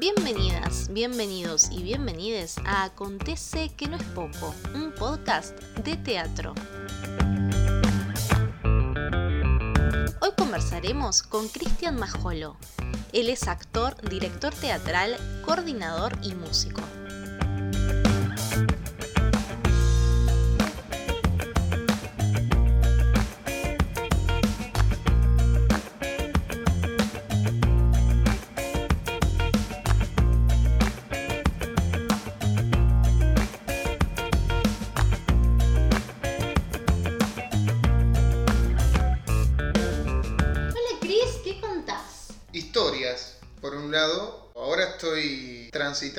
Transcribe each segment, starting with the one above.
Bienvenidas, bienvenidos y bienvenides a Acontece que no es poco, un podcast de teatro. Hoy conversaremos con Cristian Majolo. Él es actor, director teatral, coordinador y músico.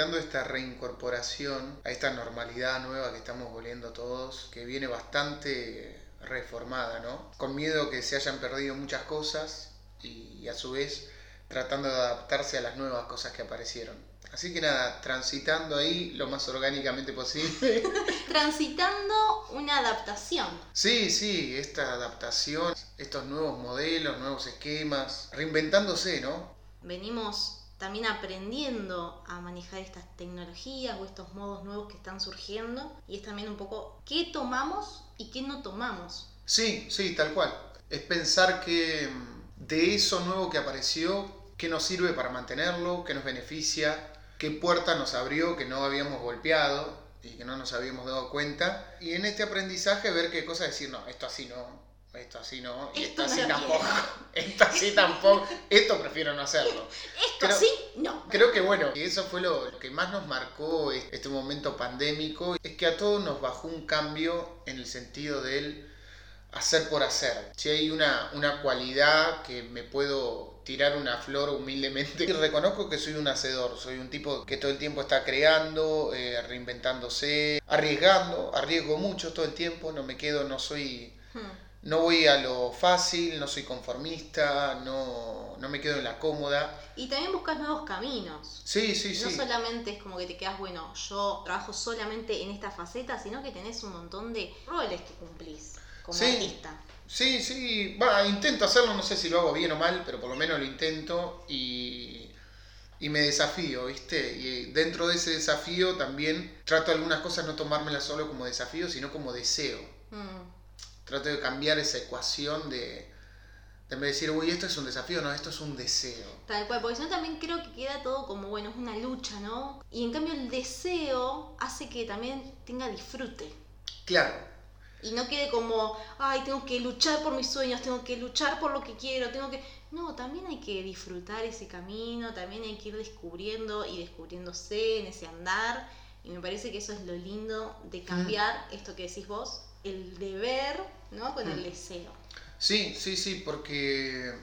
Transitando esta reincorporación a esta normalidad nueva que estamos volviendo todos, que viene bastante reformada, ¿no? Con miedo que se hayan perdido muchas cosas y a su vez tratando de adaptarse a las nuevas cosas que aparecieron. Así que nada, transitando ahí lo más orgánicamente posible. Transitando una adaptación. Sí, sí, esta adaptación, estos nuevos modelos, nuevos esquemas, reinventándose, ¿no? Venimos también aprendiendo a manejar estas tecnologías o estos modos nuevos que están surgiendo y es también un poco qué tomamos y qué no tomamos. Sí, sí, tal cual. Es pensar que mm, de eso nuevo que apareció, qué nos sirve para mantenerlo, qué nos beneficia, qué puerta nos abrió que no habíamos golpeado y que no nos habíamos dado cuenta. Y en este aprendizaje ver qué cosa decir, no, esto así no, esto así no, y Esto así tampoco, esto así tampoco, esto prefiero no hacerlo. Esto Pero- sí, no. Creo que bueno, y eso fue lo, lo que más nos marcó es- este momento pandémico, es que a todos nos bajó un cambio en el sentido del hacer por hacer. Si hay una, una cualidad que me puedo tirar una flor humildemente, y reconozco que soy un hacedor, soy un tipo que todo el tiempo está creando, eh, reinventándose, arriesgando, arriesgo mucho todo el tiempo, no me quedo, no soy... Hmm. No voy a lo fácil, no soy conformista, no, no me quedo en la cómoda. Y también buscas nuevos caminos. Sí, sí, sí. No solamente es como que te quedas, bueno, yo trabajo solamente en esta faceta, sino que tenés un montón de roles que cumplís como Sí. artista. Sí, sí, va, intento hacerlo, no sé si lo hago bien o mal, pero por lo menos lo intento y, y me desafío, ¿viste? Y dentro de ese desafío también trato algunas cosas no tomármelas solo como desafío, sino como deseo. Hmm. Trato de cambiar esa ecuación de, de en vez de decir, uy, esto es un desafío, no, esto es un deseo. Tal cual, porque si no también creo que queda todo como, bueno, es una lucha, ¿no? Y en cambio el deseo hace que también tenga disfrute. Claro, Y no quede como, ay, tengo que luchar por mis sueños, tengo que luchar por lo que quiero, tengo que... No, también hay que disfrutar ese camino, también hay que ir descubriendo y descubriéndose en ese andar. Y me parece que eso es lo lindo de cambiar esto que decís vos, el deber, ¿no? Con el Mm. deseo. Sí, sí, sí, porque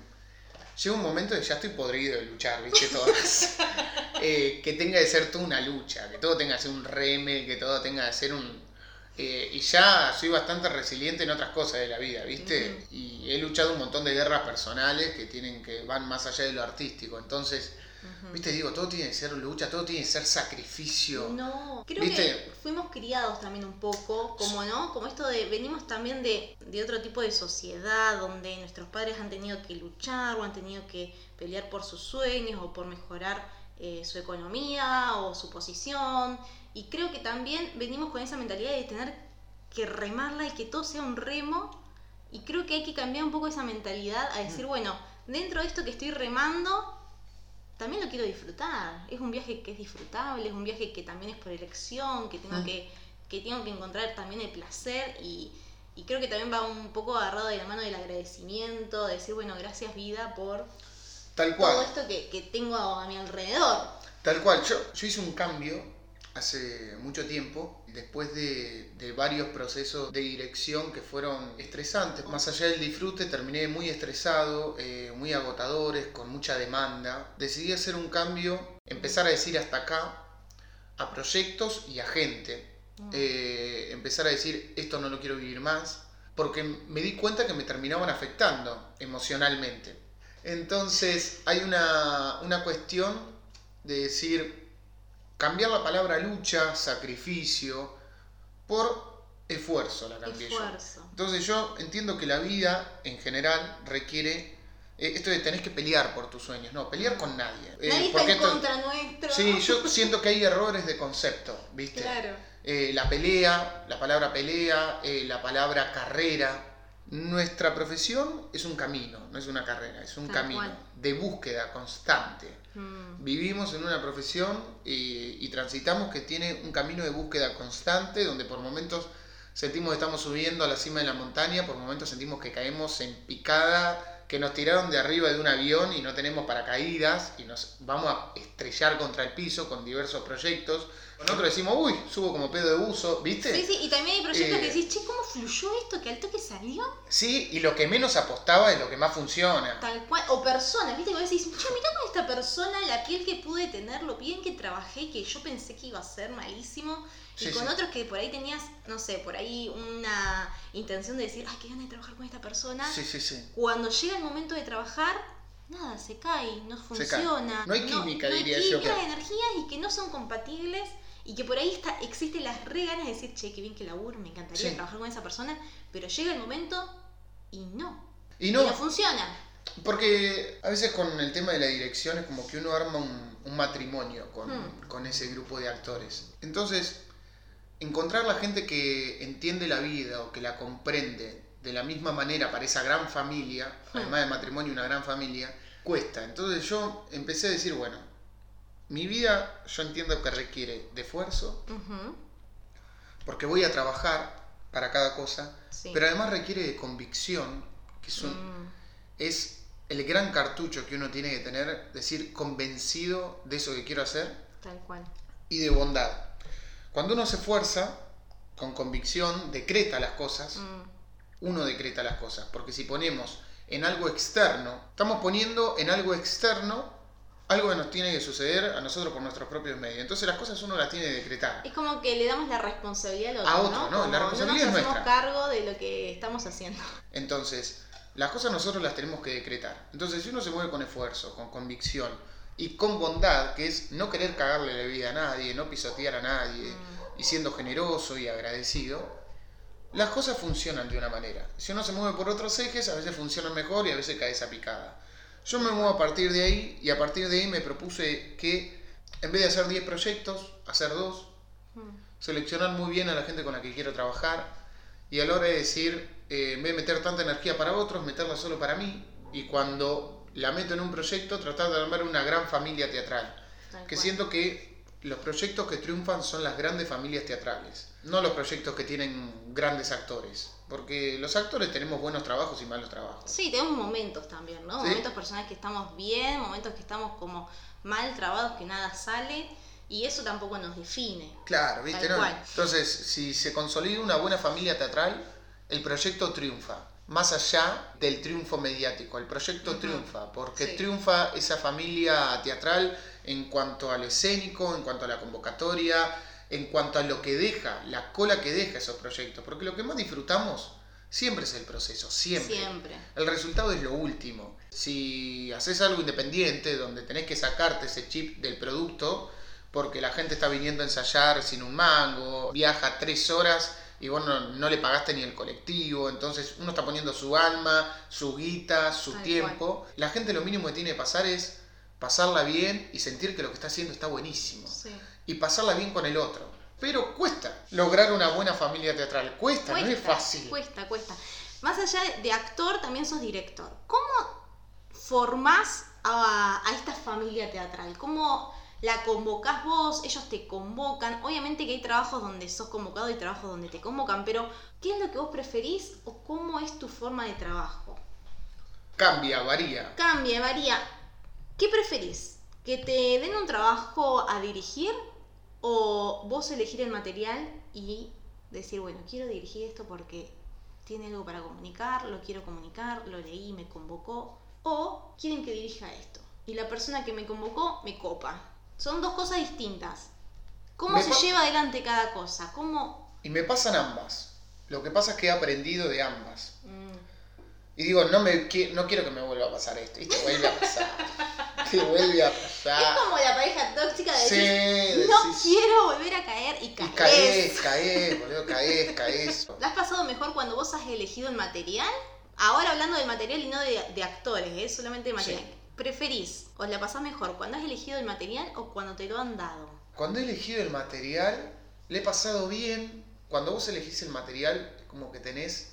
llega un momento que ya estoy podrido de luchar, ¿viste? Todas. Eh, que tenga que ser toda una lucha, que todo tenga que ser un reme, que todo tenga que ser un... eh, y ya soy bastante resiliente en otras cosas de la vida, ¿viste? Y he luchado un montón de guerras personales que tienen que van más allá de lo artístico. Entonces, ¿viste? Digo, todo tiene que ser lucha, todo tiene que ser sacrificio. No, creo ¿Viste? que fuimos criados también un poco, como no, como esto de, venimos también de, de otro tipo de sociedad donde nuestros padres han tenido que luchar o han tenido que pelear por sus sueños o por mejorar eh, su economía o su posición. Y creo que también venimos con esa mentalidad de tener que remarla y que todo sea un remo. Y creo que hay que cambiar un poco esa mentalidad a decir, bueno, dentro de esto que estoy remando, también lo quiero disfrutar. Es un viaje que es disfrutable, es un viaje que también es por elección, que tengo Mm. que, que tengo que encontrar también el placer y, y creo que también va un poco agarrado de la mano del agradecimiento, de decir, bueno, gracias vida por Tal todo cual. esto que, que tengo a mi alrededor. Tal cual, yo, yo hice un cambio hace mucho tiempo, después de, de varios procesos de dirección que fueron estresantes. Más allá del disfrute, terminé muy estresado, eh, muy agotadores, con mucha demanda. Decidí hacer un cambio, empezar a decir hasta acá a proyectos y a gente. Mm. Eh, empezar a decir esto no lo quiero vivir más, porque me di cuenta que me terminaban afectando emocionalmente. Entonces hay una, una cuestión de decir, cambiar la palabra lucha, sacrificio, por esfuerzo la cambié yo. Esfuerzo. Entonces yo entiendo que la vida en general requiere eh, esto de tenés que pelear por tus sueños. No, pelear con nadie. Eh, Nadie está en esto- contra nuestro. Sí, yo siento que hay errores de concepto, ¿viste? Claro. Eh, la pelea, la palabra pelea, eh, la palabra carrera. Nuestra profesión es un camino, no es una carrera, es un Tal camino cual. de búsqueda constante. Mm, Vivimos en una profesión eh, y transitamos que tiene un camino de búsqueda constante, donde por momentos sentimos que estamos subiendo a la cima de la montaña, por momentos sentimos que caemos en picada, que nos tiraron de arriba de un avión y no tenemos paracaídas y nos vamos a estrellar contra el piso con diversos proyectos. Nosotros decimos, uy, subo como pedo de buzo, ¿viste? Sí, sí, y también hay proyectos Eh, que decís, che, ¿cómo fluyó esto? Que al toque salió Sí, y lo que menos apostaba es lo que más funciona. tal cual. O personas, ¿viste? Que vos decís, che, mirá con esta persona la piel que pude tener, lo bien que trabajé, que yo pensé que iba a ser malísimo. Y Sí, con sí. otros que por ahí tenías, no sé, por ahí una intención de decir, ay, qué ganas de trabajar con esta persona. Sí, sí, sí. Cuando llega el momento de trabajar, nada, se cae, no cae. funciona. No hay química, no diría química, hay energías y que no son compatibles y que por ahí está, existen las re ganas de decir, che, qué bien que laburo, me encantaría Sí. trabajar con esa persona, pero llega el momento y no. Y Y no, no funciona. Porque a veces con el tema de la dirección es como que uno arma un, un matrimonio con, Hmm. con ese grupo de actores. Entonces, encontrar la gente que entiende la vida o que la comprende de la misma manera para esa gran familia, Hmm. además de matrimonio, una gran familia, cuesta. Entonces yo empecé a decir, bueno, mi vida yo entiendo que requiere de esfuerzo, Ujú, porque voy a trabajar para cada cosa, sí. pero además requiere de convicción, que es un, Mm, es el gran cartucho que uno tiene que tener, decir convencido de eso que quiero hacer tal cual. y de bondad. Cuando uno se esfuerza con convicción, decreta las cosas, Mm, uno decreta las cosas, porque si ponemos en algo externo, estamos poniendo en algo externo algo que nos tiene que suceder a nosotros por nuestros propios medios. Entonces las cosas uno las tiene que decretar. Es como que le damos la responsabilidad al otro, A otro, ¿no? ¿no? La responsabilidad no es nos hacemos nuestra. cargo de lo que estamos haciendo. Entonces, las cosas nosotros las tenemos que decretar. Entonces, si uno se mueve con esfuerzo, con convicción y con bondad, que es no querer cagarle la vida a nadie, no pisotear a nadie, Mm. y siendo generoso y agradecido, las cosas funcionan de una manera. Si uno se mueve por otros ejes, a veces funcionan mejor y a veces cae esa picada. Yo me muevo a partir de ahí y a partir de ahí me propuse que en vez de hacer 10 proyectos, hacer dos, Mm, seleccionar muy bien a la gente con la que quiero trabajar y a la hora de decir, eh, en vez de meter tanta energía para otros, meterla solo para mí y cuando la meto en un proyecto, tratar de armar una gran familia teatral. tal Que cual. siento que los proyectos que triunfan son las grandes familias teatrales, no los proyectos que tienen grandes actores, porque los actores tenemos buenos trabajos y malos trabajos. Sí, tenemos momentos también, ¿no? Sí. Momentos personales que estamos bien, momentos que estamos como mal trabados, que nada sale, y eso tampoco nos define. Claro, ¿viste? No? Entonces, si se consolida una buena familia teatral, el proyecto triunfa. Más allá del triunfo mediático, el proyecto triunfa, porque Sí. triunfa esa familia teatral en cuanto a lo escénico, en cuanto a la convocatoria, en cuanto a lo que deja, la cola que deja esos proyectos. Porque lo que más disfrutamos siempre es el proceso, siempre. Siempre. El resultado es lo último. Si haces algo independiente, donde tenés que sacarte ese chip del producto, porque la gente está viniendo a ensayar sin un mango, viaja tres horas y vos no, no le pagaste ni el colectivo, entonces uno está poniendo su alma, su guita, su tiempo. La gente lo mínimo que tiene que pasar es pasarla bien y sentir que lo que está haciendo está buenísimo. Sí. Y pasarla bien con el otro. Pero cuesta lograr una buena familia teatral. Cuesta, no es fácil. Cuesta, cuesta. Más allá de actor, también sos director. ¿Cómo formás a, a esta familia teatral? ¿Cómo la convocás vos? Ellos te convocan. Obviamente que hay trabajos donde sos convocado y trabajos donde te convocan, pero ¿qué es lo que vos preferís o cómo es tu forma de trabajo? Cambia, varía. Cambia, varía. ¿Qué preferís? ¿Que te den un trabajo a dirigir o vos elegir el material y decir, bueno, quiero dirigir esto porque tiene algo para comunicar, lo quiero comunicar, lo leí, me convocó? ¿O quieren que dirija esto? Y la persona que me convocó me copa. Son dos cosas distintas. ¿Cómo Me se lleva adelante cada cosa? ¿Cómo...? Y me pasan ambas. Lo que pasa es que he aprendido de ambas. Mm, Y digo, no, me, no quiero que me vuelva a pasar esto. Y te vuelve a pasar. te vuelve a pasar. Es como la pareja tóxica de Sí, decir, no decís- quiero volver a caer y Y caes. caes, caes, boludo, caes, caes. ¿La has pasado mejor cuando vos has elegido el material Ahora hablando del material y no de, de actores, ¿eh? solamente de material. ¿Preferís o la pasás mejor cuando has elegido el material o cuando te lo han dado? Cuando he elegido el material, le he pasado bien. Cuando vos elegís el material, como que tenés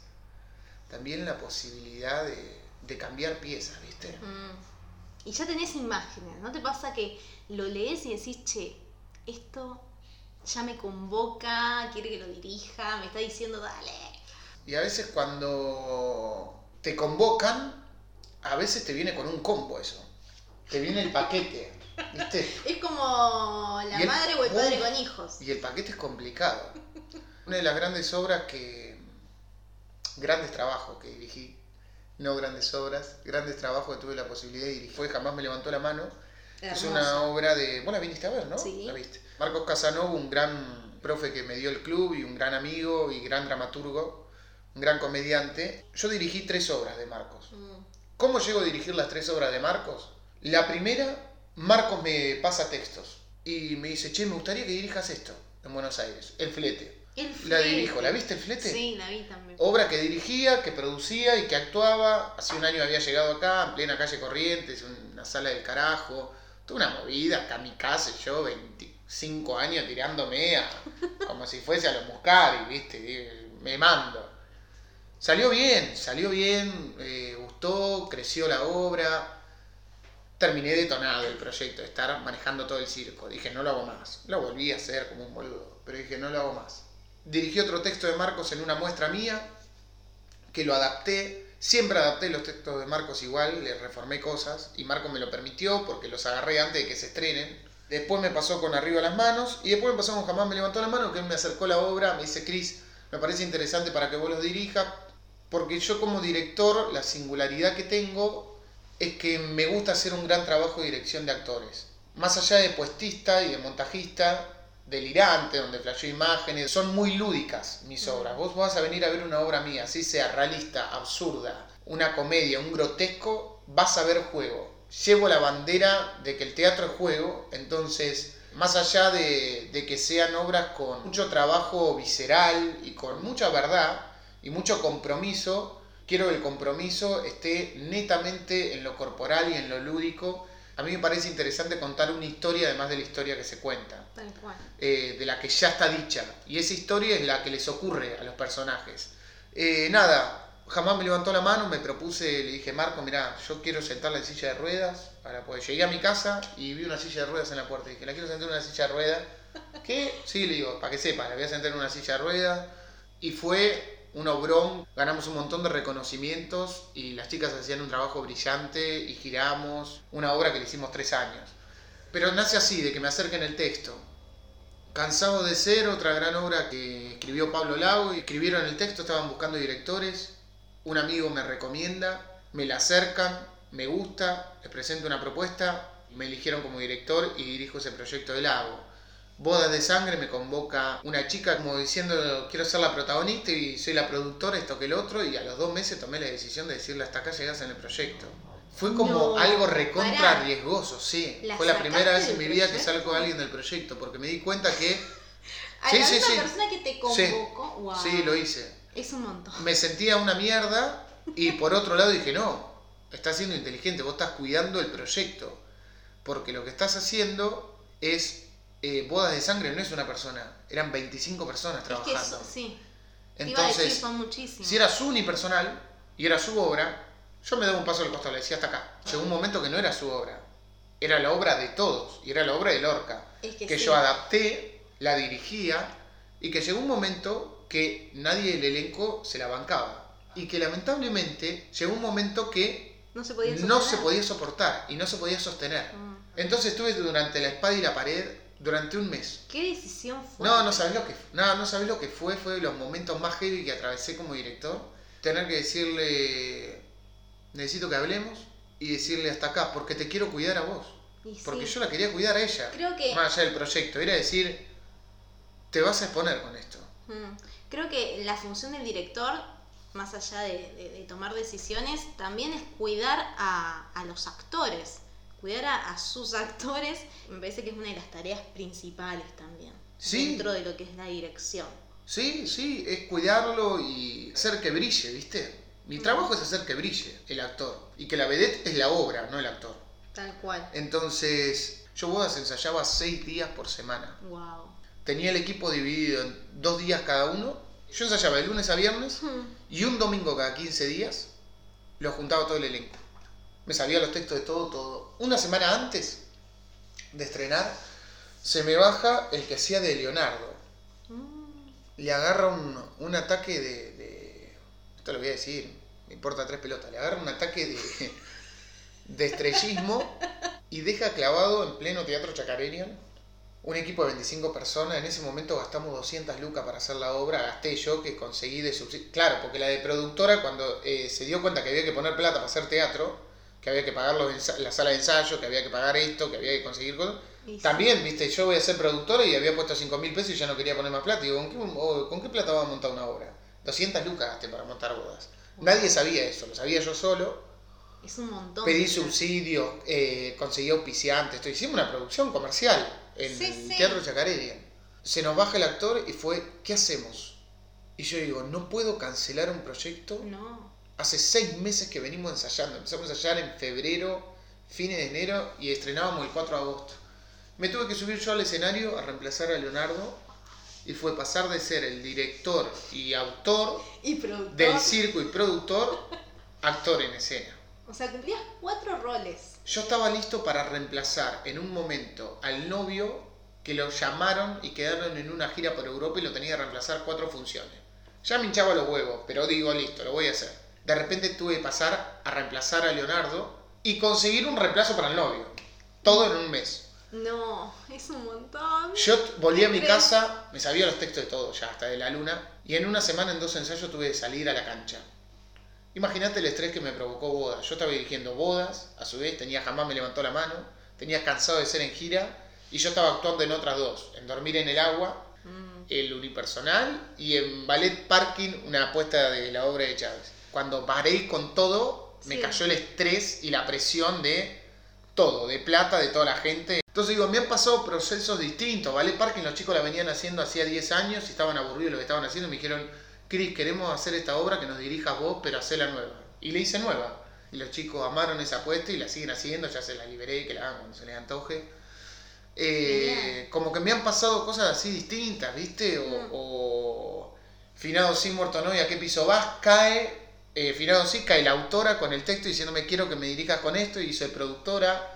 también la posibilidad de, de cambiar piezas, ¿viste? Mm. Y ya tenés imágenes, ¿no te pasa que lo lees y decís, che, esto ya me convoca, quiere que lo dirija, me está diciendo, dale. Y a veces cuando te convocan, a veces te viene con un combo eso. Te viene el paquete, ¿viste? Es como la Y el- madre o el padre con hijos. Y el paquete es complicado. Una de las grandes obras que. Grandes trabajos que dirigí. No grandes obras, grandes trabajos que tuve la posibilidad de dirigir. Fue Jamás me levantó la mano. Es una obra de. Vos la viniste a ver, ¿no? Sí. La viste. Marcos Casanova, un gran profe que me dio el club y un gran amigo y gran dramaturgo, un gran comediante. Yo dirigí tres obras de Marcos. Mm. ¿Cómo llego a dirigir las tres obras de Marcos? La primera, Marcos me pasa textos y me dice, che, me gustaría que dirijas esto en Buenos Aires, El Flete. El La dirijo, ¿la viste El Flete? Sí, la vi también. Obra que dirigía, que producía y que actuaba. Hace un año había llegado acá, en plena calle Corrientes, una sala del carajo. Toda una movida, kamikaze, yo 25 años tirándome a, como si fuese a los Muscari, ¿viste? Y Me mando. Salió bien, salió bien, eh, gustó, creció la obra. Terminé detonado el proyecto de estar manejando todo el circo. Dije, no lo hago más. Lo volví a hacer como un boludo, pero dije, no lo hago más. Dirigí otro texto de Marcos en una muestra mía, que lo adapté. Siempre adapté los textos de Marcos igual, le reformé cosas y Marcos me lo permitió porque los agarré antes de que se estrenen. Después me pasó con Arriba las Manos y después me pasó con Jamás me levantó la mano, que me acercó la obra, me dice, Cris, me parece interesante para que vos los dirijas, porque yo como director, la singularidad que tengo es que me gusta hacer un gran trabajo de dirección de actores. Más allá de puestista y de montajista, delirante, donde flasheo imágenes, son muy lúdicas mis obras. Vos vas a venir a ver una obra mía, así sea realista, absurda, una comedia, un grotesco, vas a ver juego. Llevo la bandera de que el teatro es juego, entonces, más allá de, de que sean obras con mucho trabajo visceral y con mucha verdad y mucho compromiso, quiero que el compromiso esté netamente en lo corporal y en lo lúdico. A mí me parece interesante contar una historia además de la historia que se cuenta Tal cual. eh, de la que ya está dicha. Y esa historia es la que les ocurre a los personajes. Eh, nada, jamás me levantó la mano, me propuse, le dije, Marco, mirá, yo quiero sentarla en silla de ruedas. Para poder. Llegué a mi casa y vi una silla de ruedas en la puerta. Dije, la quiero sentar en una silla de ruedas. ¿Qué? Sí, le digo, para que sepa, la voy a sentar en una silla de ruedas. Y fue un obrón, ganamos un montón de reconocimientos y las chicas hacían un trabajo brillante y giramos una obra que le hicimos tres años. Pero nace así, de que me acerquen el texto. Cansado de ser, otra gran obra que escribió Pablo y escribieron el texto, estaban buscando directores, un amigo me recomienda, me la acercan, me gusta, les presento una propuesta, me eligieron como director y dirijo ese proyecto de Lago. Bodas de Sangre me convoca una chica como diciendo quiero ser la protagonista y soy la productora, esto que el otro, y a los dos meses tomé la decisión de decirle hasta acá llegas en el proyecto. Fue como No, algo recontra riesgoso, sí. ¿La Fue la primera vez en mi vida que salgo alguien del proyecto, porque me di cuenta que A Sí, la sí, misma sí. persona que te convocó, wow. sí, lo hice. Es un montón. Me sentía una mierda y por otro lado dije, no, estás siendo inteligente, vos estás cuidando el proyecto, porque lo que estás haciendo es eh, bodas de sangre, no es una persona, eran 25 personas Es que trabajando. eso, sí. Te iba a decir, Entonces, son si era su unipersonal y era su obra, yo me daba un paso al costado, le decía hasta acá. Llegó un momento que no era su obra, era la obra de todos, y era la obra de Lorca, Es que que sí. yo adapté, la dirigía, y que llegó un momento que nadie del elenco se la bancaba. Y que lamentablemente llegó un momento que No se podía no se sostener. podía soportar y no se podía sostener. Mm. Entonces estuve durante la espada y la pared durante un mes. ¿Qué decisión fue? No, no sabes lo que no, no sabés lo que fue, fue de los momentos más heavy que atravesé como director. Tener que decirle, necesito que hablemos y decirle hasta acá, porque te quiero cuidar a vos. Y sí, Porque yo la quería cuidar a ella. Creo que- Más allá del proyecto, era decir, te vas a exponer con esto. Mm. Creo que la función del director, más allá de, de- de tomar decisiones, también es cuidar a, a los actores. Cuidar a, a sus actores me parece que es una de las tareas principales también. Sí. Dentro de lo que es la dirección. Sí, sí, es cuidarlo y hacer que brille, ¿viste? Mi trabajo es hacer que brille el actor y que la vedette es la obra, no el actor. Tal cual. Entonces, yo bodas ensayaba seis días por semana. Wow. Tenía el equipo dividido en dos días cada uno. Yo ensayaba de lunes a viernes y un domingo cada 15 días lo juntaba todo el elenco. Me sabía los textos de todo, todo. Una semana antes de estrenar, se me baja el que hacía de Leonardo. Mm. Le agarra un, un ataque de, de- Esto lo voy a decir, me importa tres pelotas. Le agarra un ataque de, de estrellismo y deja clavado en pleno teatro Chacarerian un equipo de 25 personas. En ese momento gastamos 200 lucas para hacer la obra. Gasté yo que conseguí de subsidio. Claro, porque la de productora, cuando eh, se dio cuenta que había que poner plata para hacer teatro, que había que pagar los la sala de ensayo, que había que pagar esto, que había que conseguir cosas. Sí. También, viste, yo voy a ser productora y había puesto 5 mil pesos y ya no quería poner más plata. Digo, ¿con qué, o- ¿con qué plata vamos a montar una obra? 200 lucas gasté para montar bodas. Nadie sabía eso, lo sabía yo solo. Es un montón. Pedí subsidios, eh, conseguí auspiciantes, esto. hicimos una producción comercial en Sí, el sí. Teatro Chacareria. Se nos baja el actor y fue, ¿qué hacemos? Y yo digo, no puedo cancelar un proyecto. No. Hace seis meses que venimos ensayando. Empezamos a ensayar en febrero, fines de enero y estrenábamos el 4 de agosto. Me tuve que subir yo al escenario a reemplazar a Leonardo y fue pasar de ser el director y autor Y del circo y productor, actor en escena. O sea, cumplías cuatro roles. Yo estaba listo para reemplazar en un momento al novio que lo llamaron y quedaron en una gira por Europa y lo tenía que reemplazar cuatro funciones. Ya me hinchaba los huevos, pero digo, listo, lo voy a hacer. De repente tuve que pasar a reemplazar a Leonardo y conseguir un reemplazo para el novio. Todo en un mes. No, es un montón. Yo volví a mi ¿Qué casa, me sabía los textos de todo, ya hasta de la luna, y en una semana, en dos ensayos, tuve que salir a la cancha. Imagínate el estrés que me provocó bodas. Yo estaba dirigiendo bodas, a su vez, tenía jamás me levantó la mano, tenía cansado de ser en gira, y yo estaba actuando en otras dos, en Dormir en el Agua, Mm, el unipersonal, y en Ballet Parking, una apuesta de la obra de Chávez. Cuando paré con todo, me Sí. cayó el estrés y la presión de todo, de plata, de toda la gente. Entonces digo, me han pasado procesos distintos. Ballet Parking los chicos la venían haciendo hacía 10 años y estaban aburridos de lo que estaban haciendo. y Me dijeron, Cris, queremos hacer esta obra que nos dirijas vos, pero hacela nueva. Y le hice nueva. Y los chicos amaron esa apuesta y la siguen haciendo. Ya se la liberé, que la hagan cuando se les antoje. Eh, como que me han pasado cosas así distintas, ¿viste? O, Mm. o Finado sí, muerto no, y a qué piso vas, cae, eh, Finado sí, cae la autora con el texto diciéndome quiero que me dirijas con esto, y soy productora,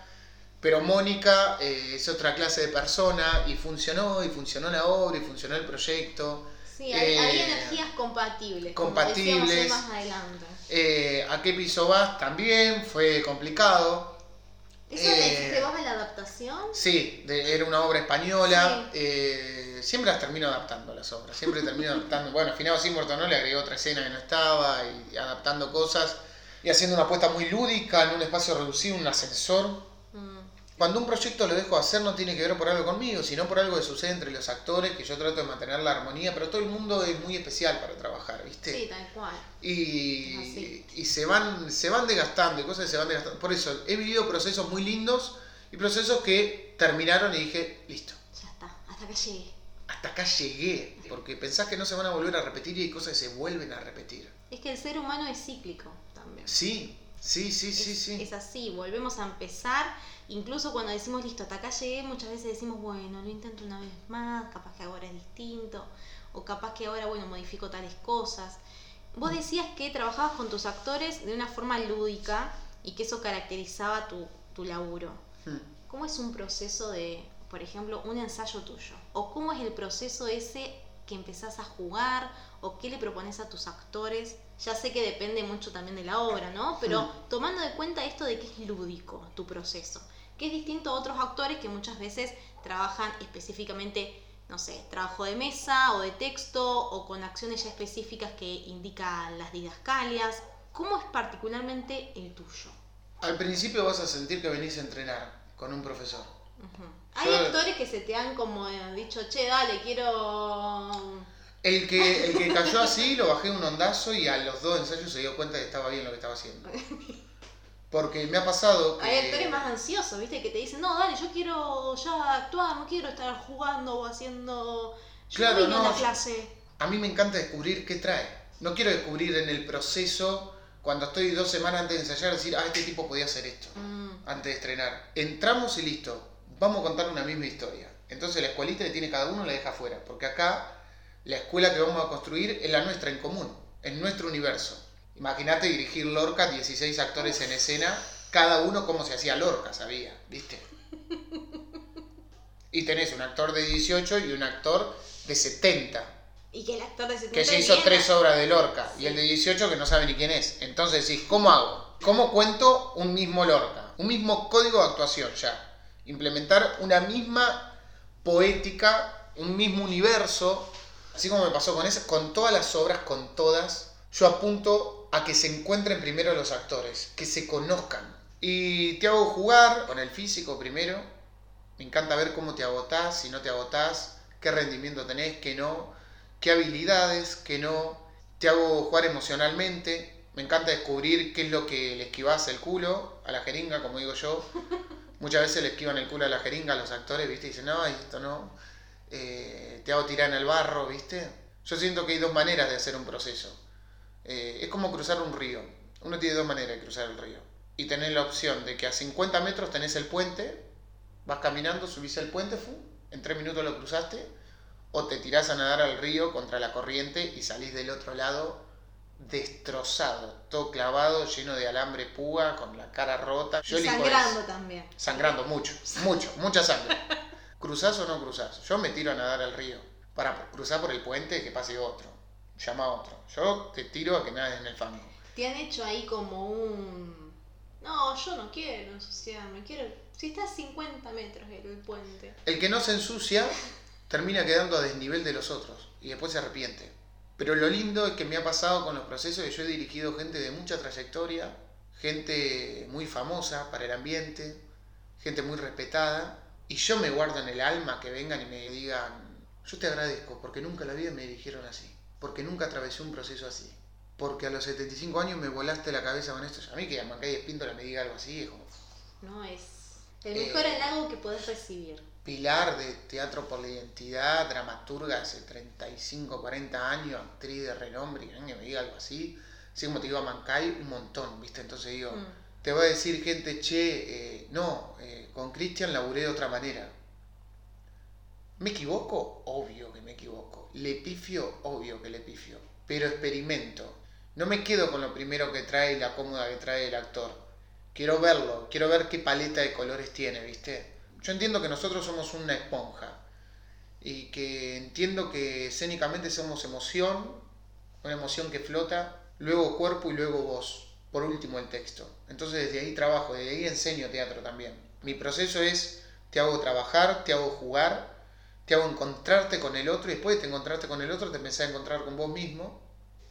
pero Mónica eh, es otra clase de persona, y funcionó, y funcionó la obra, y funcionó el proyecto. Sí, hay, hay Eh, energías compatibles. compatibles. Como decíamos hoy más adelante. Eh, ¿A qué piso vas? También fue complicado. ¿Eso le hiciste vos a la adaptación? Sí, de- era una obra española. Eh, siempre las termino adaptando las obras. Siempre termino adaptando. Bueno, Finado sí, muerto no, le agregué otra escena que no estaba y adaptando cosas y haciendo una apuesta muy lúdica en un espacio reducido, un ascensor. Mm, Cuando un proyecto lo dejo hacer no tiene que ver por algo conmigo, sino por algo que sucede entre los actores, que yo trato de mantener la armonía, pero todo el mundo es muy especial para trabajar, ¿viste? Sí, tal cual. y, y se van se van desgastando y cosas que se van desgastando por eso he vivido procesos muy lindos y procesos que terminaron y dije listo Ya está, hasta acá llegué. Hasta acá llegué porque pensás que no se van a volver a repetir y hay cosas que se vuelven a repetir Es que el ser humano es cíclico también. sí sí sí sí es, sí es así, volvemos a empezar. Incluso cuando decimos listo, hasta acá llegué, muchas veces decimos, bueno, lo intento una vez más, capaz que ahora es distinto, o capaz que ahora, bueno, modifico tales cosas. Vos decías que trabajabas con tus actores de una forma lúdica y que eso caracterizaba tu, tu laburo. Hmm. ¿Cómo es un proceso de, por ejemplo, un ensayo tuyo? ¿O cómo es el proceso ese que empezás a jugar? ¿O qué le propones a tus actores? Ya sé que depende mucho también de la obra, ¿no? Pero tomando de cuenta esto de que es lúdico tu proceso, que es distinto a otros actores que muchas veces trabajan específicamente, no sé, trabajo de mesa o de texto o con acciones ya específicas que indican las didascalias. ¿Cómo es particularmente el tuyo? al principio vas a sentir que venís a entrenar con un profesor Ujú. Hay actores que se te han como eh, dicho, che, dale, quiero... el que el que cayó así lo bajé un ondazo y a los dos ensayos se dio cuenta que estaba bien lo que estaba haciendo porque me ha pasado que Hay actores más ansiosos, ¿viste? Que te dicen, no, dale, yo quiero ya actuar, no quiero estar jugando o haciendo... Yo Claro, no, clase. A mí me encanta descubrir qué trae. No quiero descubrir en el proceso cuando estoy dos semanas antes de ensayar, decir, ah, este tipo podía hacer esto, Mm. antes de estrenar. Entramos y listo, vamos a contar una misma historia. Entonces la escuelita que tiene cada uno la deja afuera, porque acá la escuela que vamos a construir es la nuestra en común, es nuestro universo. Imagínate dirigir Lorca, 16 actores en escena, cada uno como se hacía Lorca, sabía, ¿viste? Y tenés un actor de 18 y un actor de 70, Y que el actor de 70 que ya hizo tres obras de Lorca, y el de 18 que no sabe ni quién es. Entonces decís, ¿cómo hago? ¿Cómo cuento un mismo Lorca? Un mismo código de actuación ya. Implementar una misma poética, un mismo universo. Así como me pasó con con todas las obras, con todas, yo apunto a que se encuentren primero los actores, que se conozcan. Y te hago jugar con el físico primero. Me encanta ver cómo te agotás, si no te agotás, qué rendimiento tenés, qué no, qué habilidades, qué no. Te hago jugar emocionalmente. Me encanta descubrir qué es lo que le esquivás el culo a la jeringa, como digo yo. Muchas veces le esquivan el culo a la jeringa a los actores, ¿viste? Y dicen, no, esto no. Eh, te hago tirar en el barro, ¿viste? Yo siento que hay dos maneras de hacer un proceso. Eh, es como cruzar un río. Uno tiene dos maneras de cruzar el río. Y tenés la opción de que a 50 metros tenés el puente, vas caminando, subís el puente, fu, en tres minutos lo cruzaste, o te tirás a nadar al río contra la corriente y salís del otro lado destrozado, todo clavado, lleno de alambre púa, con la cara rota. Y sangrando también. Sangrando mucho, mucho, mucha sangre. ¿Cruzás o no cruzás? Yo me tiro a nadar al río. Para cruzar por el puente que pase otro. Llama a otro. Yo te tiro a que nades en el fango. Te han hecho ahí como un... No, yo no quiero ensuciarme, quiero... Si está a 50 metros el puente. El que no se ensucia termina quedando a desnivel de los otros y después se arrepiente. Pero lo lindo es que me ha pasado con los procesos que yo he dirigido gente de mucha trayectoria, gente muy famosa para el ambiente, gente muy respetada, y yo me guardo en el alma que vengan y me digan, yo te agradezco porque nunca en la vida me dirigieron así, porque nunca atravesé un proceso así, porque a los 75 años me volaste la cabeza con esto. A mí que Mancay Espíndola me diga algo así es como No, es el Eh, mejor halago que podés recibir. Pilar de Teatro por la Identidad, dramaturga hace 35, 40 años, actriz de renombre, y que me diga algo así. Así como te digo a Mancay, un montón, ¿viste? Entonces digo, Mm. te va a decir gente, che, eh, no, eh, con Cristian laburé de otra manera. ¿Me equivoco? Obvio que me equivoco. ¿Le pifio? Obvio que le pifio. Pero experimento. No me quedo con lo primero que trae y la cómoda que trae el actor. Quiero verlo, quiero ver qué paleta de colores tiene, ¿viste? Yo entiendo que nosotros somos una esponja y que entiendo que escénicamente somos emoción, una emoción que flota, luego cuerpo y luego voz, por último el texto. Entonces desde ahí trabajo, desde ahí enseño teatro también. Mi proceso es, te hago trabajar, te hago jugar, te hago encontrarte con el otro y después de encontrarte con el otro te empezás a encontrar con vos mismo.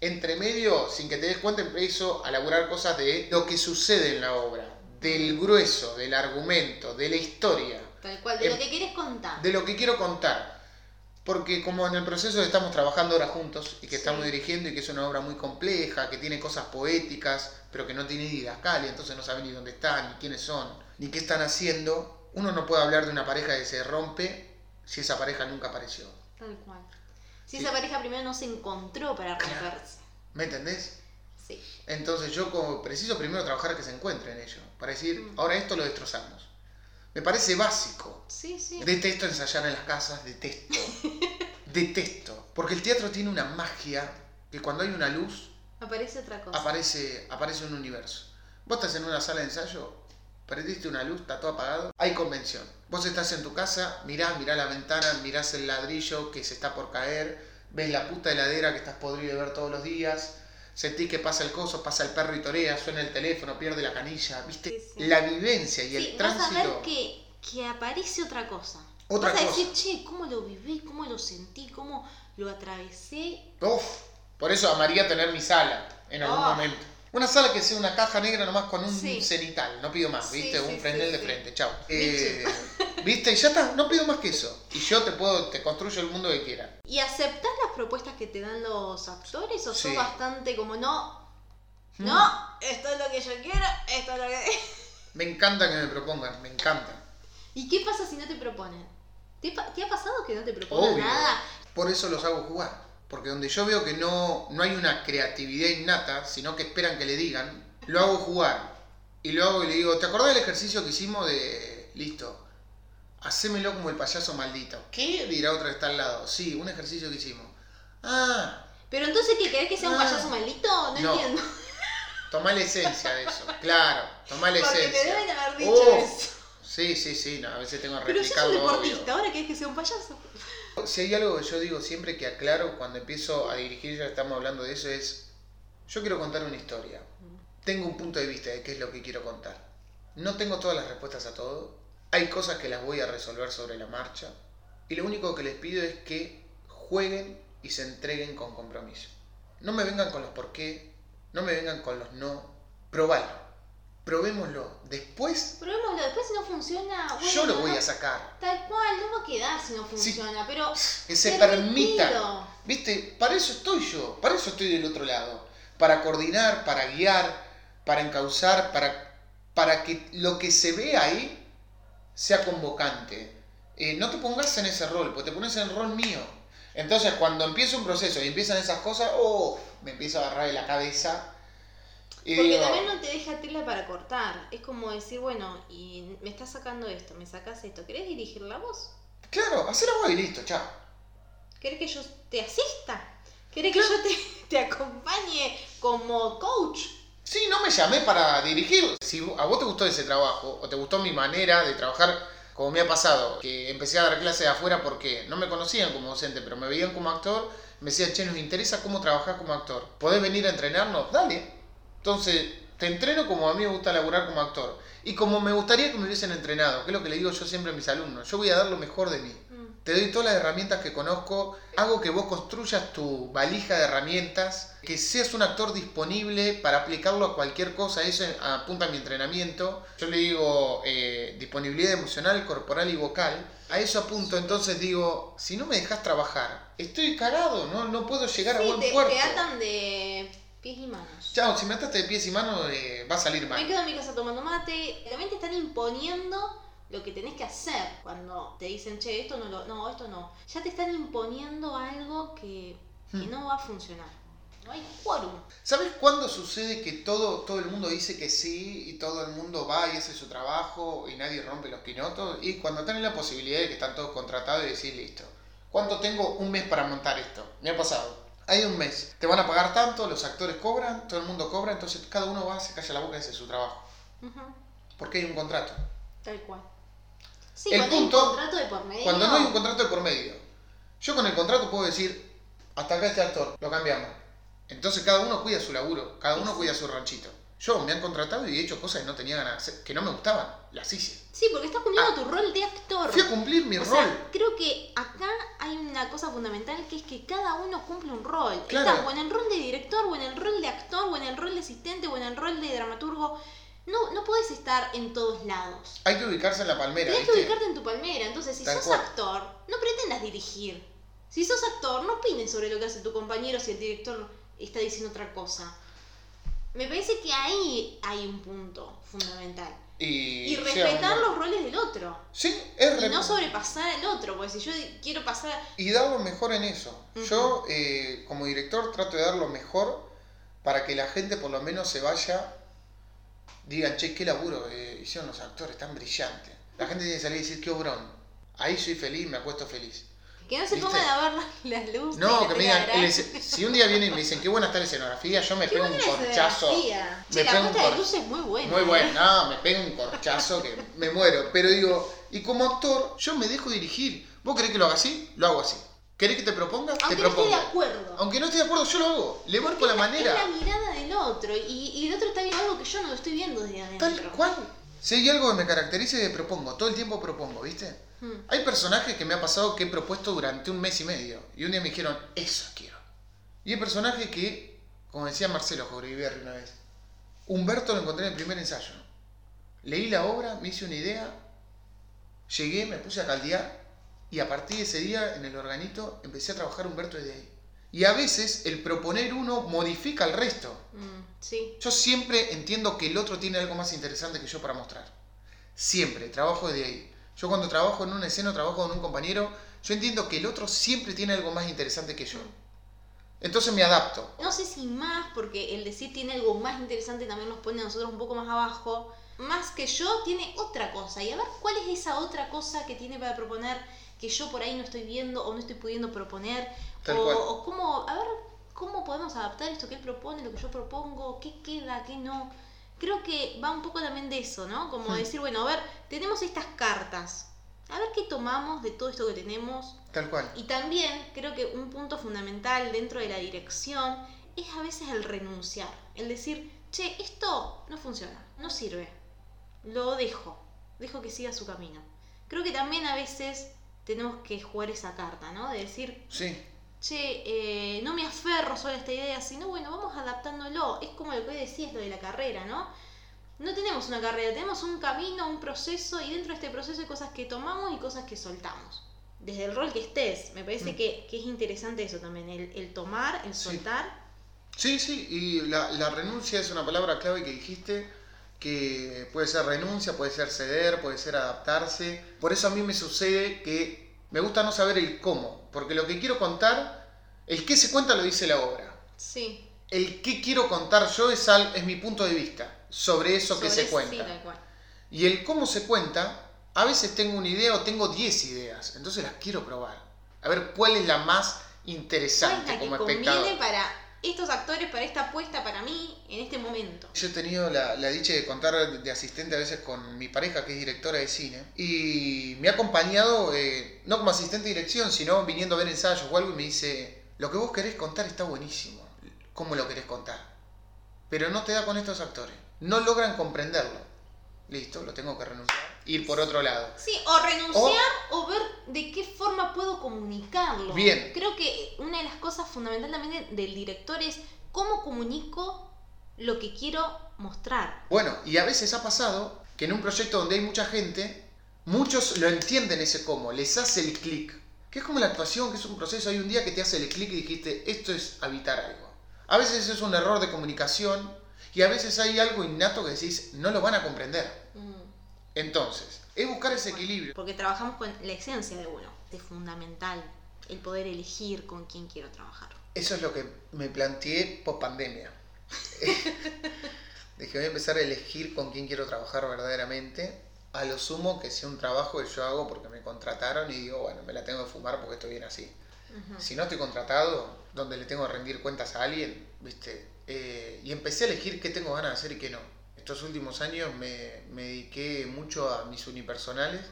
Entre medio, sin que te des cuenta, empiezo a elaborar cosas de lo que sucede en la obra, del grueso, del argumento, de la historia, Tal cual, de Em, lo que quieres contar. de lo que quiero contar. Porque como en el proceso estamos trabajando ahora juntos y que Sí. estamos dirigiendo y que es una obra muy compleja, que tiene cosas poéticas, pero que no tiene didascalia, entonces no saben ni dónde están, ni quiénes son, ni qué están haciendo, uno no puede hablar de una pareja que se rompe si esa pareja nunca apareció. Tal cual. Si Sí. esa pareja primero no se encontró para romperse. ¿Me entendés? Sí. Entonces yo como preciso primero trabajar que se encuentren ellos, para decir, Mm. ahora esto lo destrozamos. Me parece básico. Sí, sí. Detesto ensayar en las casas, detesto. detesto. Porque el teatro tiene una magia que cuando hay una luz Aparece otra cosa. aparece, aparece un universo. Vos estás en una sala de ensayo, prendiste una luz, está todo apagado, hay convención. Vos estás en tu casa, mirás, mirás la ventana, mirás el ladrillo que se está por caer, ves la puta heladera que estás podrido de ver todos los días, sentís que pasa el coso, pasa el perro y torea, suena el teléfono, pierde la canilla, viste, Sí, sí. la vivencia y Sí, el vas a tránsito. ver que, que aparece otra cosa. Otra vas a cosa. decir, che, ¿cómo lo viví? ¿Cómo lo sentí? ¿Cómo lo atravesé? Uf, por eso amaría tener mi sala en algún Oh. momento. Una sala que sea una caja negra nomás con un Sí. cenital, no pido más, ¿viste? sí, un sí, frenel de frente, chao. Eh, ¿Viste? Y ya está, no pido más que eso. Y yo te puedo, te construyo el mundo que quiera. ¿Y aceptás las propuestas que te dan los actores o sos bastante como no? Mm. No, esto es lo que yo quiero, esto es lo que... Me encanta que me propongan, me encanta. ¿Y qué pasa si no te proponen? ¿Te, pa- te ha pasado que no te proponen Obvio. nada? Por eso los hago jugar. Porque donde yo veo que no, no hay una creatividad innata, sino que esperan que le digan, lo hago jugar. Y lo hago y le digo, ¿te acordás del ejercicio que hicimos de... Listo, hacémelo como el payaso maldito. ¿Qué? Dirá otra que está al lado. Sí, un ejercicio que hicimos. Ah, Pero entonces, ¿qué querés que sea un Ah. payaso maldito? No, No. entiendo. tomá la esencia de eso. Claro, tomá la Porque esencia. te deben haber dicho eso. Sí, sí, sí, no, a veces tengo que Pero sos un obvio. deportista, ahora querés que sea un payaso. Si hay algo que yo digo siempre que aclaro cuando empiezo a dirigir, ya estamos hablando de eso, es, yo quiero contar una historia. Tengo un punto de vista de qué es lo que quiero contar. No tengo todas las respuestas a todo. Hay cosas que las voy a resolver sobre la marcha. Y lo único que les pido es que jueguen y se entreguen con compromiso. No me vengan con los por qué, no me vengan con los no. Probalo. Probémoslo. Después Probémoslo, después si no funciona, bueno, yo lo voy a sacar. Tal cual, no va a quedar si no funciona, pero... que se permita. retiro. ¿Viste? Para eso estoy yo, para eso estoy del otro lado. Para coordinar, para guiar, para encauzar, para, para que lo que se ve ahí sea convocante. Eh, no te pongas en ese rol, porque te pones en el rol mío. Entonces, cuando empieza un proceso y empiezan esas cosas, oh, me empiezo a agarrar de la cabeza. Y Porque digo, también no te deja tela para cortar. Es como decir, bueno, y me estás sacando esto, me sacas esto. ¿Querés dirigir la voz? Claro, hacelo vos y listo, chao. ¿Querés que yo te asista? ¿Querés que yo te, te acompañe como coach? Sí, no me llamé para dirigir. Si a vos te gustó ese trabajo, o te gustó mi manera de trabajar, como me ha pasado, que empecé a dar clases de afuera porque no me conocían como docente, pero me veían como actor, me decían, che, nos interesa cómo trabajás como actor. ¿Podés venir a entrenarnos? Dale. Entonces, te entreno como a mí me gusta laburar como actor. Y como me gustaría que me hubiesen entrenado, que es lo que le digo yo siempre a mis alumnos. Yo voy a dar lo mejor de mí. Mm. Te doy todas las herramientas que conozco, hago que vos construyas tu valija de herramientas, que seas un actor disponible para aplicarlo a cualquier cosa, eso apunta a mi entrenamiento. Yo le digo eh, disponibilidad emocional, corporal y vocal. A eso apunto, entonces digo, si no me dejas trabajar, estoy cagado, no, no puedo llegar a buen te, puerto. te atan de pies y manos. Chao, si me ataste de pies y manos eh, va a salir Me mal. quedo en mi casa tomando mate. También te están imponiendo lo que tenés que hacer. Cuando te dicen, che, esto no lo, no, esto no. Ya te están imponiendo algo que, que Hmm. no va a funcionar. No hay quórum. ¿Sabes cuándo sucede que todo, todo el mundo dice que sí y todo el mundo va y hace su trabajo y nadie rompe los quinotos? Y cuando tienen la posibilidad de que están todos contratados y decir, listo, ¿cuánto tengo un mes para montar esto? Me ha pasado. Hay un mes, te van a pagar tanto, los actores cobran, todo el mundo cobra, entonces cada uno va, se calla la boca y hace su trabajo. Ujú, Porque hay un contrato. Tal cual. Sí, El cuando punto- hay un contrato de por medio. Cuando no hay un contrato de por medio, yo con el contrato puedo decir, hasta acá este actor, lo cambiamos. Entonces cada uno cuida su laburo, cada uno cuida su ranchito. Yo me han contratado y he hecho cosas que no tenía ganas que no me gustaban, las hice. Sí, porque estás cumpliendo tu rol de actor. Ah. Fui a cumplir mi O rol. sea, creo que acá hay una cosa fundamental que es que cada uno cumple un rol. Claro. Estás o en el rol de director, o en el rol de actor, o en el rol de asistente, o en el rol de dramaturgo. No, no podés estar en todos lados. Hay que ubicarse en la palmera, Tenés que ubicarte en tu palmera. Entonces, si Tal sos cual. actor, no pretendas dirigir. Si sos actor, no opines sobre lo que hace tu compañero si el director está diciendo otra cosa. Me parece que ahí hay un punto fundamental. Y, respetar los roles del otro. Sí, es Y no sobrepasar al otro, porque si yo quiero pasar... y dar lo mejor en eso. Yo, eh, como director, trato de dar lo mejor para que la gente por lo menos se vaya, digan, che, qué laburo eh, hicieron los actores, tan brillante. La gente tiene que salir y decir, qué obrón. Ahí soy feliz, me acuesto feliz. Que no se ¿Viste? pongan a ver las, luces. No, que me digan, el si un día vienen y me dicen, qué buena está la escenografía, yo me Qué pego un buena corchazo. escenografía. Me Che, la pego un puesta de cor- luz es muy buena. Muy ¿eh? bueno, no, me pego un corchazo que me muero. Pero digo, y como actor, yo me dejo dirigir. ¿Vos querés que lo haga así? Lo hago así. ¿Querés que te proponga? Aunque te no esté propongo. de acuerdo. Aunque no esté de acuerdo, yo lo hago. Le busco la Es manera. la mirada del otro. Y, y el otro está viendo algo que yo no lo estoy viendo desde adentro. Tal cual. Si hay algo que me caracterice, propongo. Todo el tiempo propongo, ¿viste? Hmm. Hay personajes que me ha pasado que he propuesto durante un mes y medio. Y un día me dijeron, eso quiero. Y hay personajes que, como decía Marcelo Jauregui una vez, Humberto lo encontré en el primer ensayo. Leí la obra, me hice una idea, llegué, me puse a caldear y a partir de ese día en el organito empecé a trabajar Humberto desde ahí. Y a veces el proponer uno modifica el resto. Mm, sí. Yo siempre entiendo que el otro tiene algo más interesante que yo para mostrar. Siempre, trabajo de ahí. Yo cuando trabajo en una escena, trabajo con un compañero, yo entiendo que el otro siempre tiene algo más interesante que yo. Entonces me adapto. No sé si más, porque el decir tiene algo más interesante también nos pone a nosotros un poco más abajo. Más que yo tiene otra cosa. Y a ver cuál es esa otra cosa que tiene para proponer que yo por ahí no estoy viendo o no estoy pudiendo proponer. O, o cómo, a ver, cómo podemos adaptar esto que él propone, lo que yo propongo, qué queda, qué no. Creo que va un poco también de eso, ¿no? Como Hmm. decir, bueno, a ver, tenemos estas cartas. A ver qué tomamos de todo esto que tenemos, Tal cual. y también creo que un punto fundamental dentro de la dirección es a veces el renunciar, el decir, che, esto no funciona, no sirve, lo dejo, dejo que siga su camino. Creo que también a veces tenemos que jugar esa carta, ¿no? De decir, Sí. Che, eh, no me aferro solo a esta idea, sino bueno, vamos adaptándolo. Es como lo que decías, lo de la carrera, ¿no? No tenemos una carrera, tenemos un camino, un proceso, y dentro de este proceso hay cosas que tomamos y cosas que soltamos. Desde el rol que estés, me parece Mm. que, que es interesante eso también, el, el tomar, el Sí. soltar. Sí, sí, y la, la renuncia es una palabra clave que dijiste, que puede ser renuncia, puede ser ceder, puede ser adaptarse. Por eso a mí me sucede que me gusta no saber el cómo, porque lo que quiero contar, el qué se cuenta lo dice la obra. Sí. El qué quiero contar yo es, al- es mi punto de vista sobre eso que se cuenta. Sí. Y el cómo se cuenta, a veces tengo una idea o tengo 10 ideas, entonces las quiero probar. A ver cuál es la más ¿Cuál es interesante la que como conviene espectador. para estos actores, para esta apuesta, para mí, en este momento? Yo he tenido la, la dicha de contar de asistente a veces con mi pareja, que es directora de cine, y me ha acompañado, eh, no como asistente de dirección, sino viniendo a ver ensayos o algo, y me dice, lo que vos querés contar está buenísimo, ¿cómo lo querés contar? Pero no te da con estos actores, no logran comprenderlo. Listo, lo tengo que renunciar, ir por otro lado. Sí, o renunciar o, ver de qué forma puedo comunicarlo. Bien. Creo que una de las cosas de- del director es cómo comunico lo que quiero mostrar. Bueno, y a veces ha pasado que en un proyecto donde hay mucha gente, muchos lo entienden ese cómo, les hace el clic. Que es como la actuación, que es un proceso, hay un día que te hace el clic y dijiste, esto es habitar algo. A veces es un error de comunicación y a veces hay algo innato que decís, no lo van a comprender. Entonces, es buscar ese equilibrio. Porque trabajamos con la esencia de uno. Es fundamental el poder elegir con quién quiero trabajar. Eso es lo que me planteé post pandemia. Dije, voy a empezar a elegir con quién quiero trabajar verdaderamente. A lo sumo que sea un trabajo que yo hago porque me contrataron y digo, bueno, me la tengo que fumar porque estoy bien así. Si no estoy contratado, donde le tengo que rendir cuentas a alguien, ¿viste? Eh, y empecé a elegir qué tengo ganas de hacer y qué no. Estos últimos años me, me dediqué mucho a mis unipersonales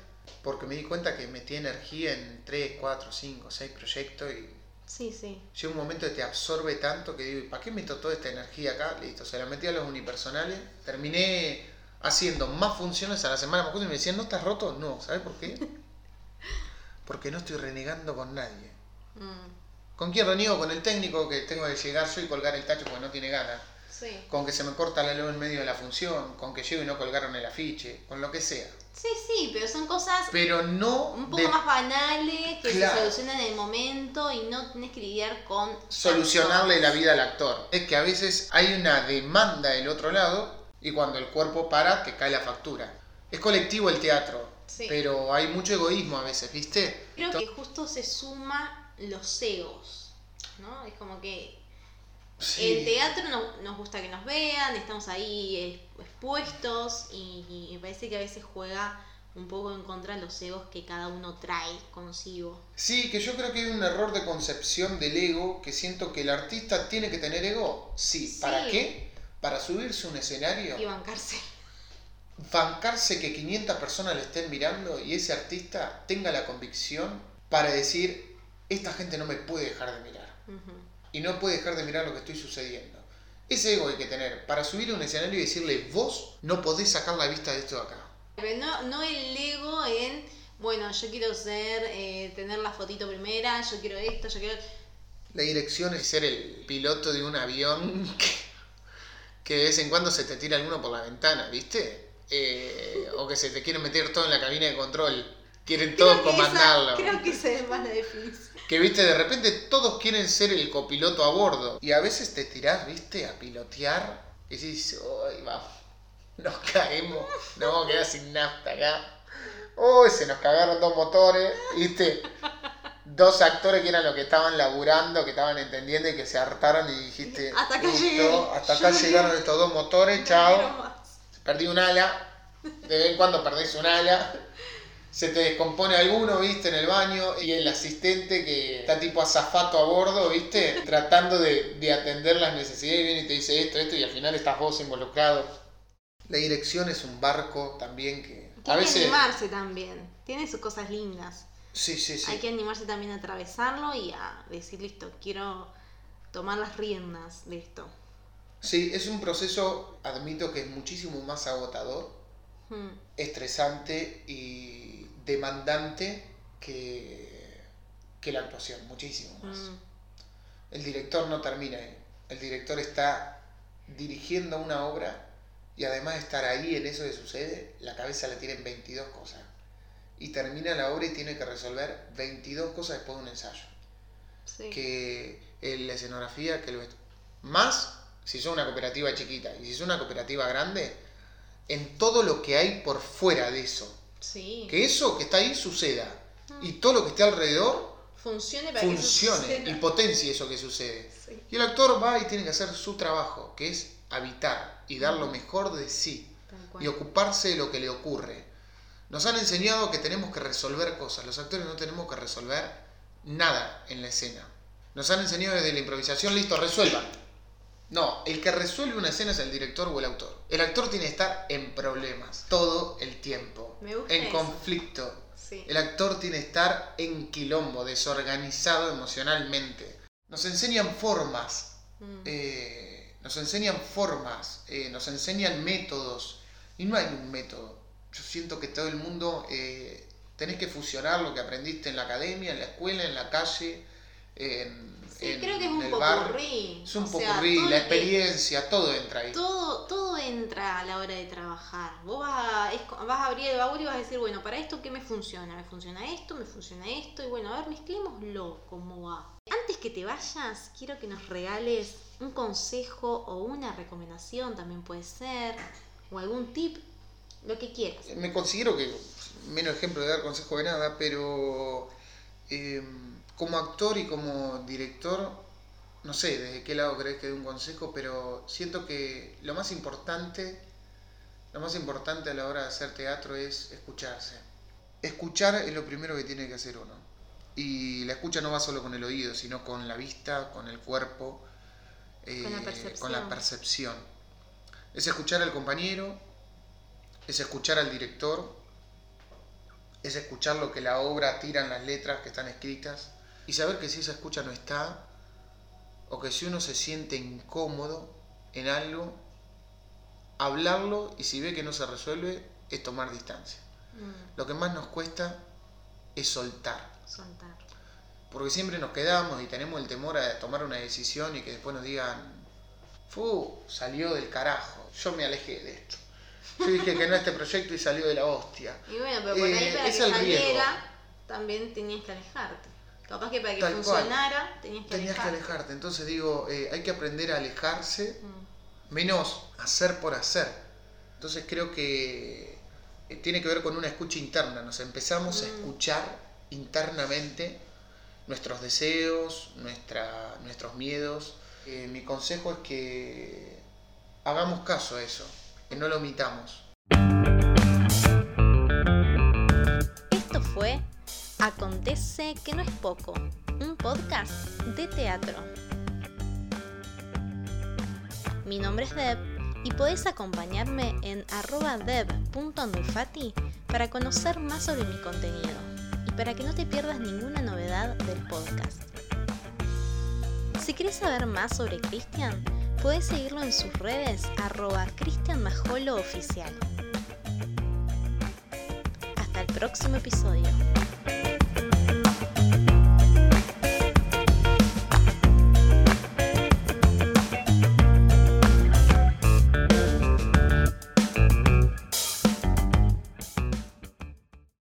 porque me di cuenta que metí energía en 3, 4, 5, 6 proyectos y Sí, sí. llega un momento que te absorbe tanto que digo, ¿y ¿para qué meto toda esta energía acá? Listo, se la metí a los unipersonales. Terminé haciendo más funciones a la semana. Y me decían, ¿no estás roto? No, ¿sabes por qué? Porque no estoy renegando con nadie. Mm, ¿Con quién reniego? Con el técnico que tengo que llegar yo y colgar el tacho porque no tiene ganas. Sí. Con que se me corta la luz en medio de la función. Con que llego y no colgaron el afiche. Con lo que sea. Sí, sí, pero son cosas Pero no un poco de más banales que Claro. se solucionan en el momento y no tenés que lidiar con solucionarle la vida al actor. Es que a veces hay una demanda del otro lado y cuando el cuerpo para te cae la factura. Es colectivo el teatro, Sí. pero hay mucho egoísmo a veces, ¿viste? Creo que justo se suma los egos, ¿no? Es como que Sí. el teatro no- nos gusta que nos vean, estamos ahí expuestos y, y me parece que a veces juega un poco en contra de los egos que cada uno trae consigo. Sí, que yo creo que hay un error de concepción del ego, que siento que el artista tiene que tener ego. Sí, ¿para qué? Para subirse a un escenario, Y bancarse. bancarse que 500 personas le estén mirando y ese artista tenga la convicción para decir, esta gente no me puede dejar de mirar. Ujú. Y no puede dejar de mirar lo que estoy sucediendo. Ese ego hay que tener para subir a un escenario y decirle, vos no podés sacar la vista de esto de acá. Pero no, no el ego en, bueno, yo quiero ser, eh, tener la fotito primera, yo quiero esto, yo quiero... La dirección es ser el piloto de un avión que, que de vez en cuando se te tira alguno por la ventana, ¿viste? Eh, o que se te quieren meter todo en la cabina de control. Quieren todos comandarlo. creo que esa es más la definición. Que viste, de repente todos quieren ser el copiloto a bordo. Y a veces te tirás, viste, a pilotear. Y dices, ¡ay, vamos! Nos caemos, nos vamos a quedar sin nafta acá. ¡Uy! se nos cagaron dos motores, viste. dos actores que eran los que estaban laburando, que estaban entendiendo y que se hartaron y dijiste, Hasta acá "Listo, llegué". hasta acá Yo llegaron estos dos motores, chao. Perdí un ala, de vez en cuando perdés un ala. Se te descompone alguno, viste, en el baño. Y el asistente que está tipo azafato a bordo, viste, tratando de, de atender las necesidades. Y viene y te dice esto, esto, y al final estás vos involucrado. La dirección es un barco también que. A Tiene que veces. animarse también. Tiene sus cosas lindas. Sí, sí, sí. Hay que animarse también a atravesarlo y a decir, listo, quiero tomar las riendas de esto. Sí, es un proceso, admito que es muchísimo más agotador, Hmm. estresante y demandante que, que la actuación, muchísimo más. Mm. El director no termina ahí. El director está dirigiendo una obra y además de estar ahí en eso que sucede, la cabeza la tiene en 22 cosas. Y termina la obra y tiene que resolver 22 cosas después de un ensayo. Sí. Que la escenografía, que vestu- Más si son una cooperativa chiquita. Y si son una cooperativa grande, en todo lo que hay por fuera de eso. Sí. Que eso que está ahí suceda. Y todo lo que esté alrededor Funcione para que eso y potencie eso que sucede. Sí. Y el actor va y tiene que hacer su trabajo, que es habitar y dar lo mejor de sí y ocuparse de lo que le ocurre. Nos han enseñado que tenemos que resolver cosas. Los actores no tenemos que resolver nada en la escena. Nos han enseñado desde la improvisación, listo, resuelvan. No, el que resuelve una escena es el director o el autor. El actor tiene que estar en problemas todo el tiempo, Me gusta en eso. conflicto. Sí. El actor tiene que estar en quilombo, desorganizado emocionalmente. Nos enseñan formas, Mm. eh, nos enseñan formas, eh, nos enseñan métodos. Y no hay un método. Yo siento que todo el mundo eh, tenés que fusionar lo que aprendiste en la academia, en la escuela, en la calle, en, Sí, en creo que es un popurrí. Es un O popurrí, la experiencia, todo entra ahí. Todo, todo entra a la hora de trabajar. Vos vas a, es vas a abrir el baúl y vas a decir, bueno, para esto, ¿qué me funciona? Me funciona esto, me funciona esto, y bueno, a ver, mezclémoslo, cómo va. Antes que te vayas, quiero que nos regales un consejo o una recomendación, también puede ser, o algún tip, lo que quieras. Me considero que, menos ejemplo de dar consejo de nada, pero eh, como actor y como director, no sé desde qué lado crees que dé un consejo, pero siento que lo más importante, lo más importante a la hora de hacer teatro es escucharse. Escuchar es lo primero que tiene que hacer uno. Y la escucha no va solo con el oído, sino con la vista, con el cuerpo, eh, Con la con la percepción. percepción. Es escuchar al compañero, es escuchar al director, es escuchar lo que la obra tira en las letras que están escritas y saber que si esa escucha no está, o que si uno se siente incómodo en algo, hablarlo y si ve que no se resuelve, es tomar distancia. Mm, Lo que más nos cuesta es soltar, soltar. porque siempre nos quedamos y tenemos el temor a tomar una decisión y que después nos digan, fu, salió del carajo, yo me alejé de esto. Yo dije que no a este proyecto y salió de la hostia. Y bueno, pero por ahí Eh, para que es el riesgo. saliera, también tenías que alejarte. Capaz que para que Tal cual. funcionara, tenías que Tenías que alejarte. alejarte. Entonces digo, eh, hay que aprender a alejarse, Mm. menos hacer por hacer. Entonces creo que eh, tiene que ver con una escucha interna. Nos empezamos a Mm. escuchar internamente nuestros deseos, nuestra, nuestros miedos. Eh, mi consejo es que hagamos caso a eso, que no lo omitamos. Esto fue Acontece que no es poco, un podcast de teatro. Mi nombre es Deb y podés acompañarme en arroba deb.anulfati para conocer más sobre mi contenido y para que no te pierdas ninguna novedad del podcast. Si querés saber más sobre Cristian, podés seguirlo en sus redes arroba. Hasta el próximo episodio.